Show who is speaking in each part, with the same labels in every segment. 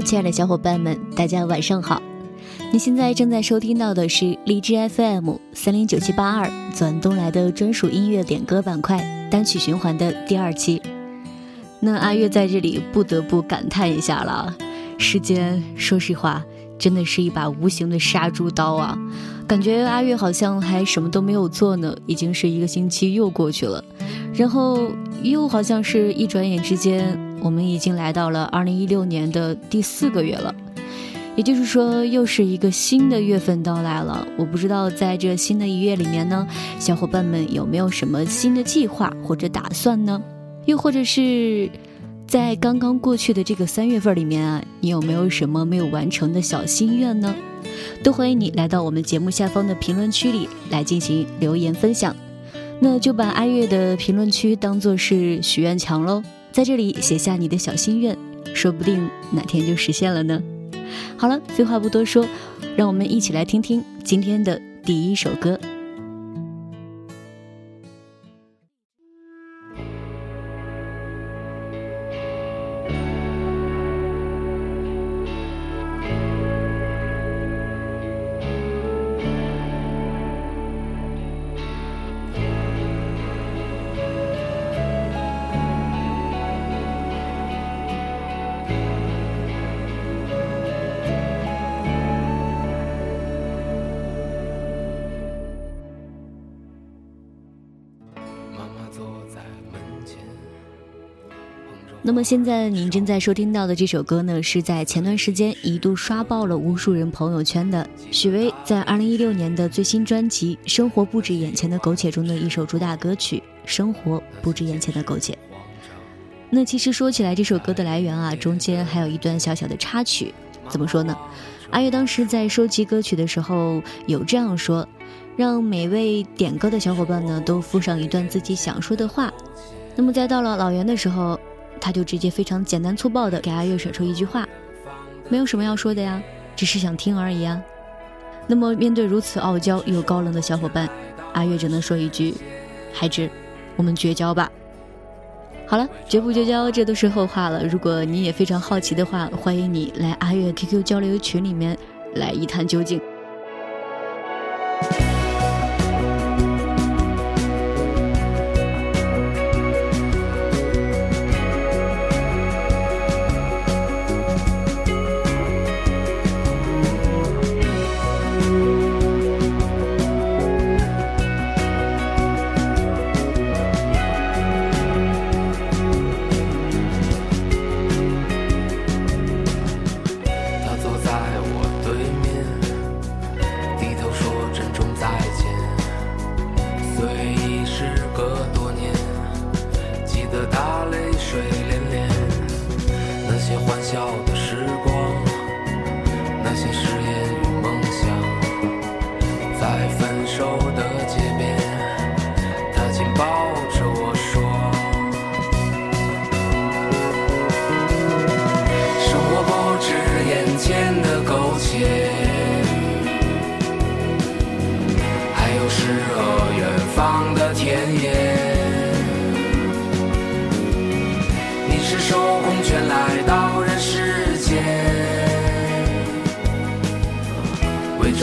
Speaker 1: 亲爱的小伙伴们，大家晚上好。你现在正在收听到的是荔枝 FM 三零九七八二转东来的专属音乐点歌板块单曲循环的第二期。那阿月在这里不得不感叹一下了，时间，说实话，真的是一把无形的杀猪刀啊！感觉阿月好像还什么都没有做呢，已经是一个星期又过去了，然后又好像是一转眼之间，我们已经来到了二零一六年的第四个月了，也就是说，又是一个新的月份到来了。我不知道在这新的一月里面呢，小伙伴们有没有什么新的计划或者打算呢？又或者是在刚刚过去的这个三月份里面啊，你有没有什么没有完成的小心愿呢？都欢迎你来到我们节目下方的评论区里来进行留言分享，那就把阿月的评论区当做是许愿墙喽，在这里写下你的小心愿，说不定哪天就实现了呢。好了，废话不多说，让我们一起来听听今天的第一首歌。那么现在您正在收听到的这首歌呢，是在前段时间一度刷爆了无数人朋友圈的许巍在二零一六年的最新专辑《生活不止眼前的苟且》中的一首主打歌曲《生活不止眼前的苟且》。那其实说起来，这首歌的来源啊，中间还有一段小小的插曲。怎么说呢？阿月当时在收集歌曲的时候有这样说，让每位点歌的小伙伴呢都附上一段自己想说的话。那么在到了老袁的时候。他就直接非常简单粗暴的给阿月甩出一句话，没有什么要说的呀，只是想听而已啊。那么面对如此傲娇又高冷的小伙伴，阿月只能说一句：孩子，我们绝交吧。好了，绝不绝交这都是后话了。如果你也非常好奇的话，欢迎你来阿月 QQ 交流群里面来一探究竟。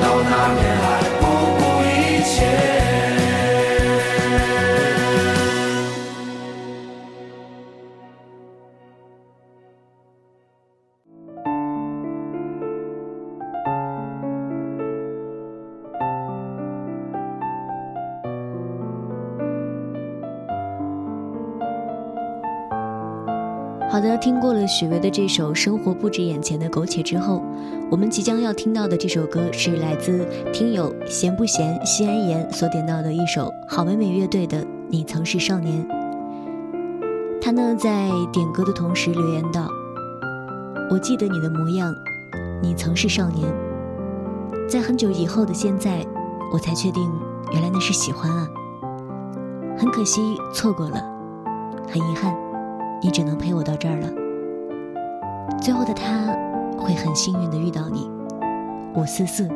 Speaker 2: 到那片
Speaker 1: 听过了许巍的这首《生活不止眼前的苟且》之后，我们即将要听到的这首歌是来自听友闲不闲西安言所点到的一首好妹妹乐队的《你曾是少年》。他呢在点歌的同时留言道：“我记得你的模样，你曾是少年，在很久以后的现在，我才确定原来那是喜欢啊。很可惜错过了，很遗憾。”你只能陪我到这儿了。最后的他会很幸运的遇到你。五四四，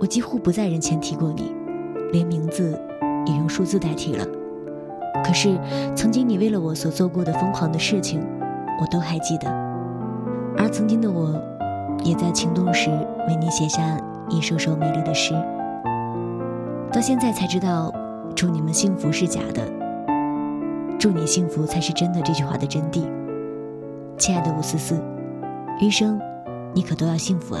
Speaker 1: 我几乎不在人前提过你，连名字也用数字代替了。可是曾经你为了我所做过的疯狂的事情，我都还记得。而曾经的我，也在情动时为你写下一首首美丽的诗。到现在才知道，祝你们幸福是假的。祝你幸福才是真的，这句话的真谛。亲爱的吴思思，余生你可都要幸福啊！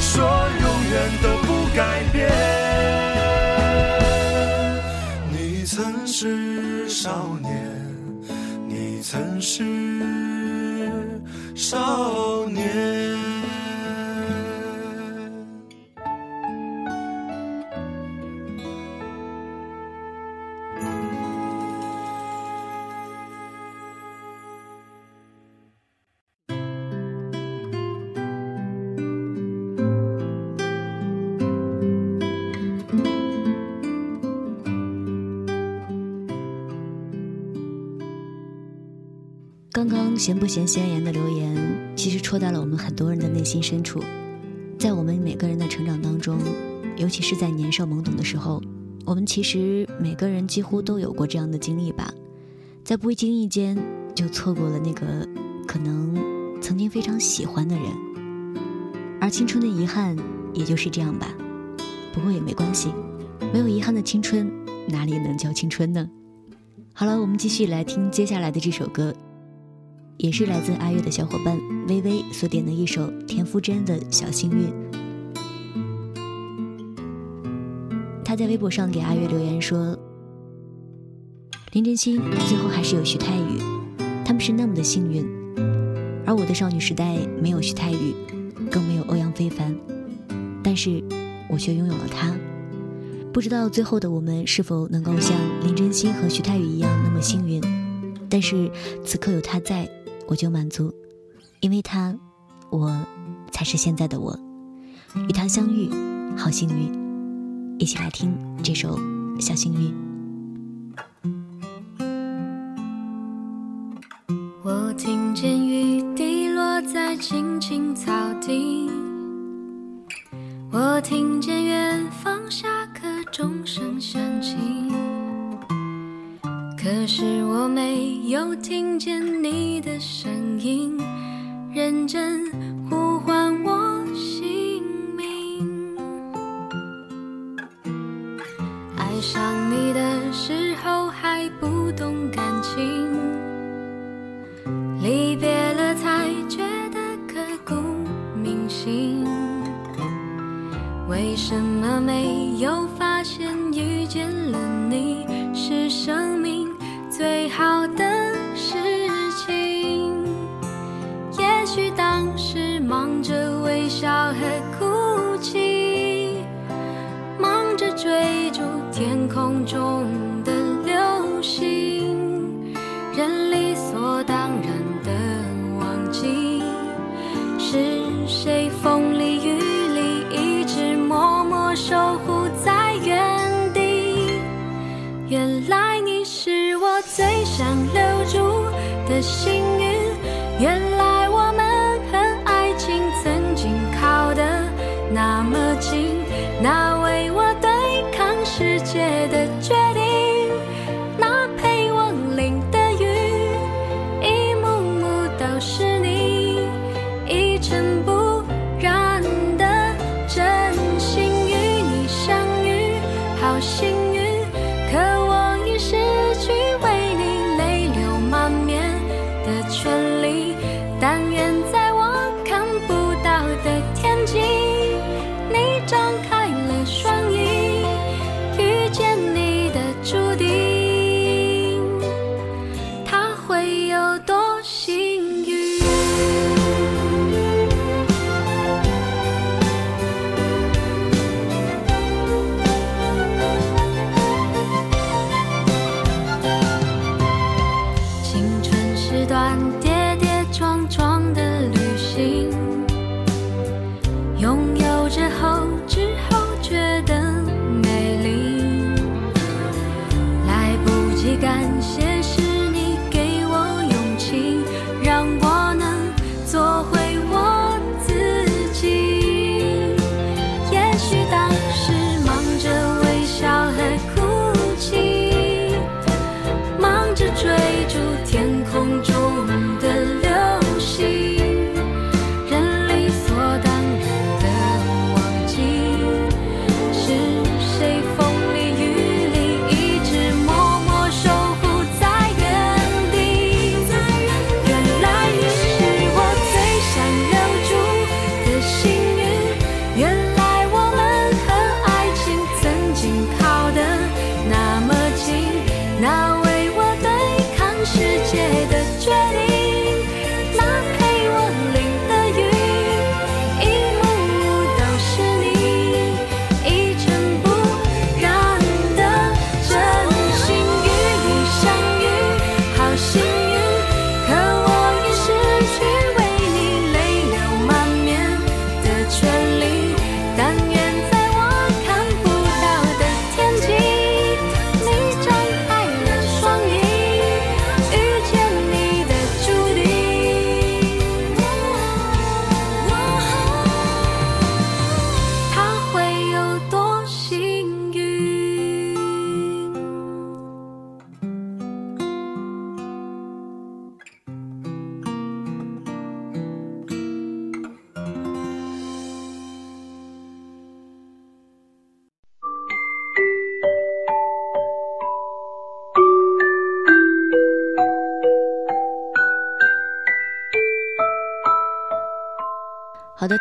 Speaker 3: 说永远都不改变。你曾是少年，你曾是少年。
Speaker 1: 刚刚闲不闲闲言的留言，其实戳到了我们很多人的内心深处。在我们每个人的成长当中，尤其是在年少懵懂的时候，我们其实每个人几乎都有过这样的经历吧，在不经意间就错过了那个可能曾经非常喜欢的人，而青春的遗憾也就是这样吧。不过也没关系，没有遗憾的青春哪里能叫青春呢？好了，我们继续来听接下来的这首歌。也是来自阿月的小伙伴微微所点的一首田馥甄的小幸运。他在微博上给阿月留言说：“林真心最后还是有徐太宇，他们是那么的幸运，而我的少女时代没有徐太宇，更没有欧阳非凡，但是我却拥有了他。不知道最后的我们是否能够像林真心和徐太宇一样那么幸运，但是此刻有他在。”我就满足，因为他，我才是现在的我。与他相遇，好幸运！一起来听这首《小幸运》。
Speaker 4: 我听见雨滴落在青青草地，我听见远方下课钟声响起。可是我没有听见你的声音，认真心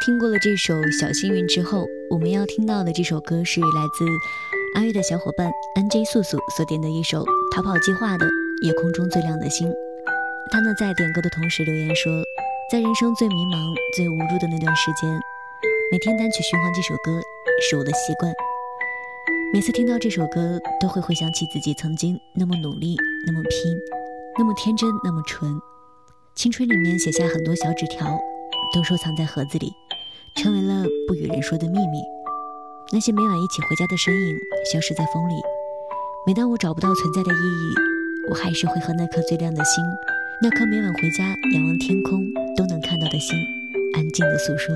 Speaker 1: 听过了这首《小幸运》之后，我们要听到的这首歌是来自阿月的小伙伴 NJ 素素所点的一首《逃跑计划》的《夜空中最亮的星》。他呢在点歌的同时留言说，在人生最迷茫、最无助的那段时间，每天单曲循环这首歌是我的习惯。每次听到这首歌，都会回想起自己曾经那么努力、那么拼、那么天真、那么纯。青春里面写下很多小纸条。都收藏在盒子里，成为了不与人说的秘密。那些每晚一起回家的身影，消失在风里。每当我找不到存在的意义，我还是会和那颗最亮的星，那颗每晚回家仰望天空都能看到的星，安静的诉说。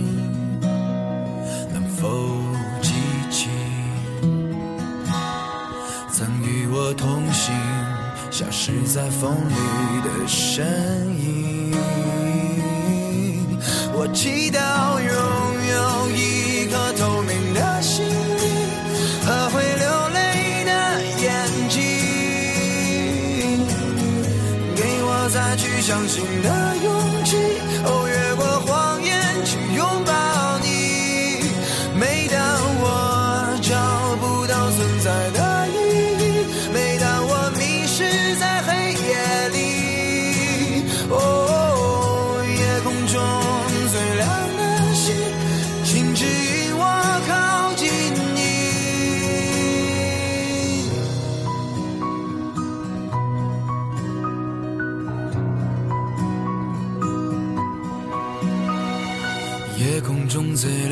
Speaker 5: 在风里的身影。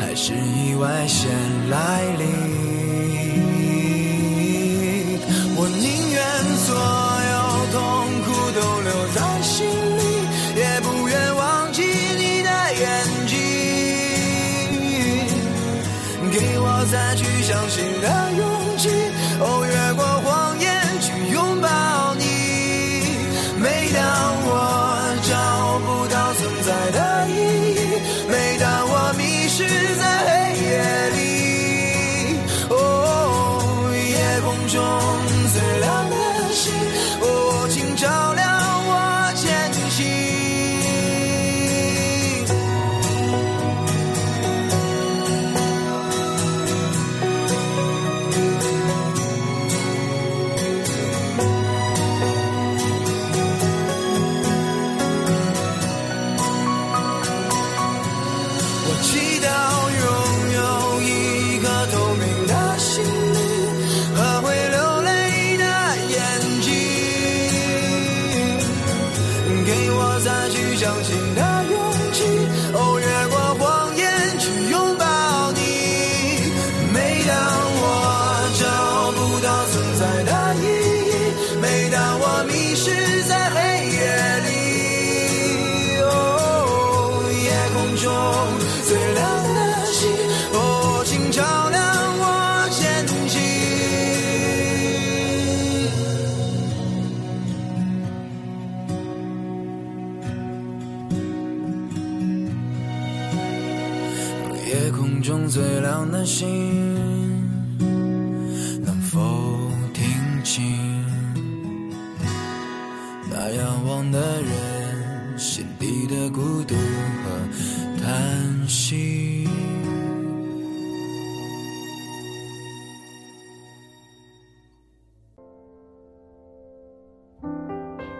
Speaker 5: 还是意外先来临，夜空中最亮的星能否听清那仰望的人心底的孤独和叹息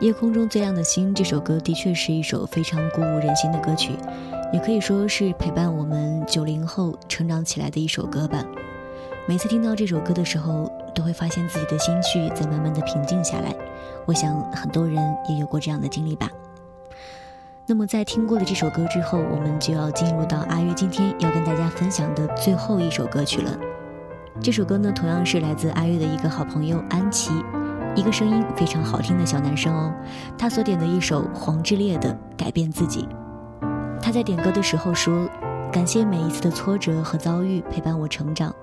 Speaker 1: 夜空中最亮的星这首歌的确是一首非常鼓舞人心的歌曲。也可以说是陪伴我们九零后成长起来的一首歌吧。每次听到这首歌的时候，都会发现自己的心绪在慢慢的平静下来。我想很多人也有过这样的经历吧。那么在听过了这首歌之后，我们就要进入到阿月今天要跟大家分享的最后一首歌曲了。这首歌呢，同样是来自阿月的一个好朋友安琪。一个声音非常好听的小男生哦，他所点的一首黄致列的《改变自己》。他在点歌的时候说：“感谢每一次的挫折和遭遇陪伴我成长，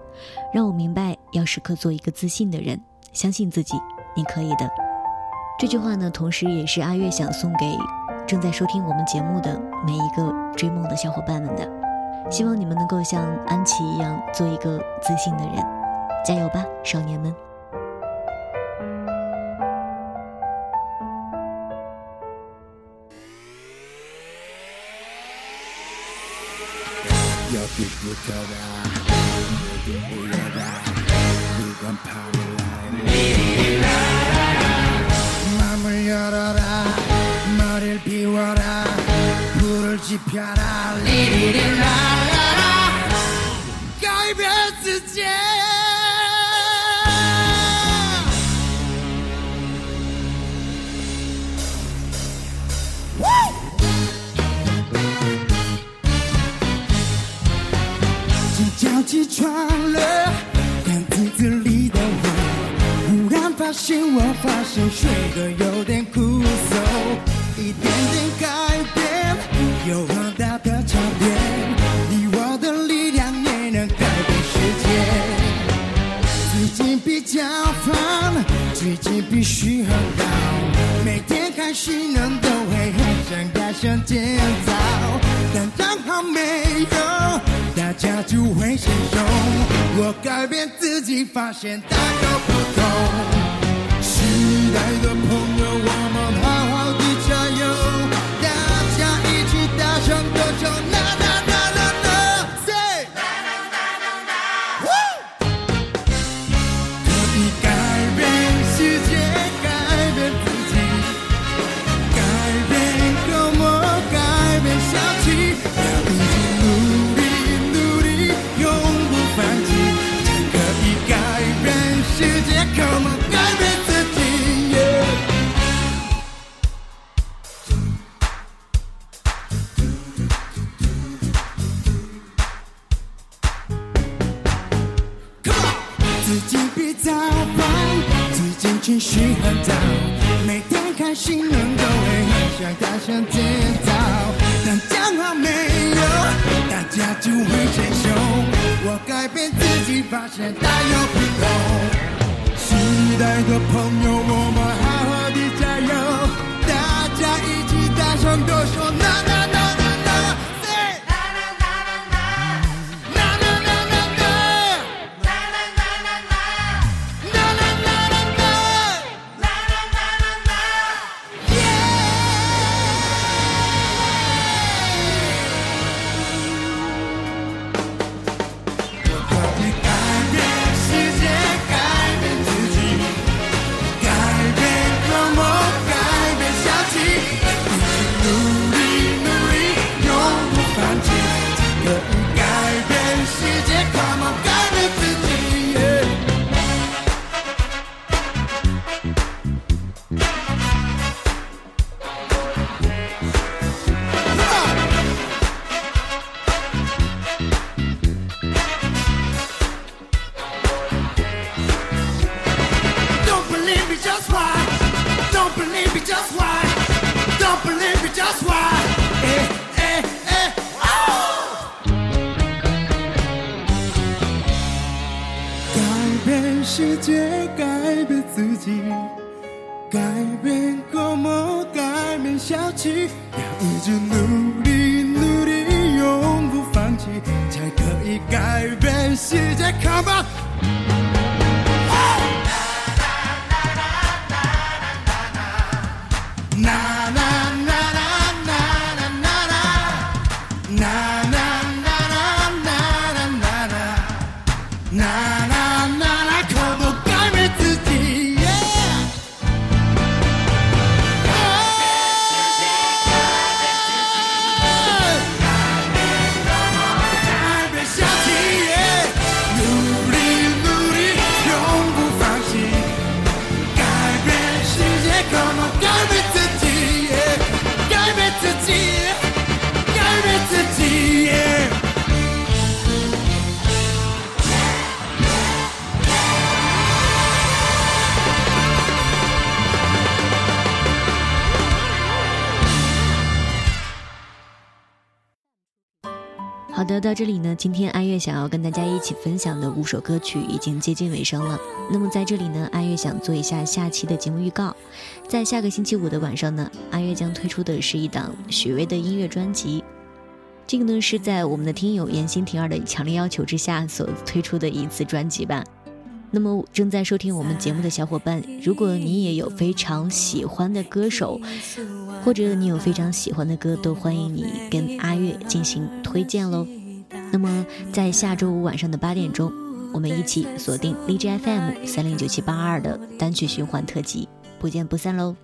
Speaker 1: 让我明白要时刻做一个自信的人，相信自己，你可以的。”这句话呢，同时也是阿月想送给正在收听我们节目的每一个追梦的小伙伴们的。希望你们能够像安琪一样做一个自信的人，加油吧，少年们！
Speaker 6: 여기부터라. 모두 모여라. 이건 파워라인 마음을 열어라. 머리를 비워라. 불을 지펴라. 리리리라라라 KBS 제 早起床了，看镜子里的我，忽然发现我发现睡得有点枯燥，一点点改变有很大的差别，你我的力量也能改变世界。最近比较烦，最近必须很高，每天开心人都会很想改善节奏，但刚好没有，家就会先凶。我改变自己，发现大有不同。就会成熟。我改变自己，发现大有不同。时代的朋友，我们好好的加油，大家一起大声地说那那那那那
Speaker 1: night. 今天阿月想要跟大家一起分享的五首歌曲已经接近尾声了。那么在这里呢，阿月想做一下下期的节目预告。在下个星期五的晚上呢，阿月将推出的是一档许巍的音乐专辑。这个呢是在我们的听友严欣婷儿的强烈要求之下所推出的一次专辑吧。那么正在收听我们节目的小伙伴，如果你也有非常喜欢的歌手，或者你有非常喜欢的歌，都欢迎你跟阿月进行推荐喽。那么在下周五晚上的八点钟，我们一起锁定荔枝 FM 三零九七八二的单曲循环特辑，不见不散喽。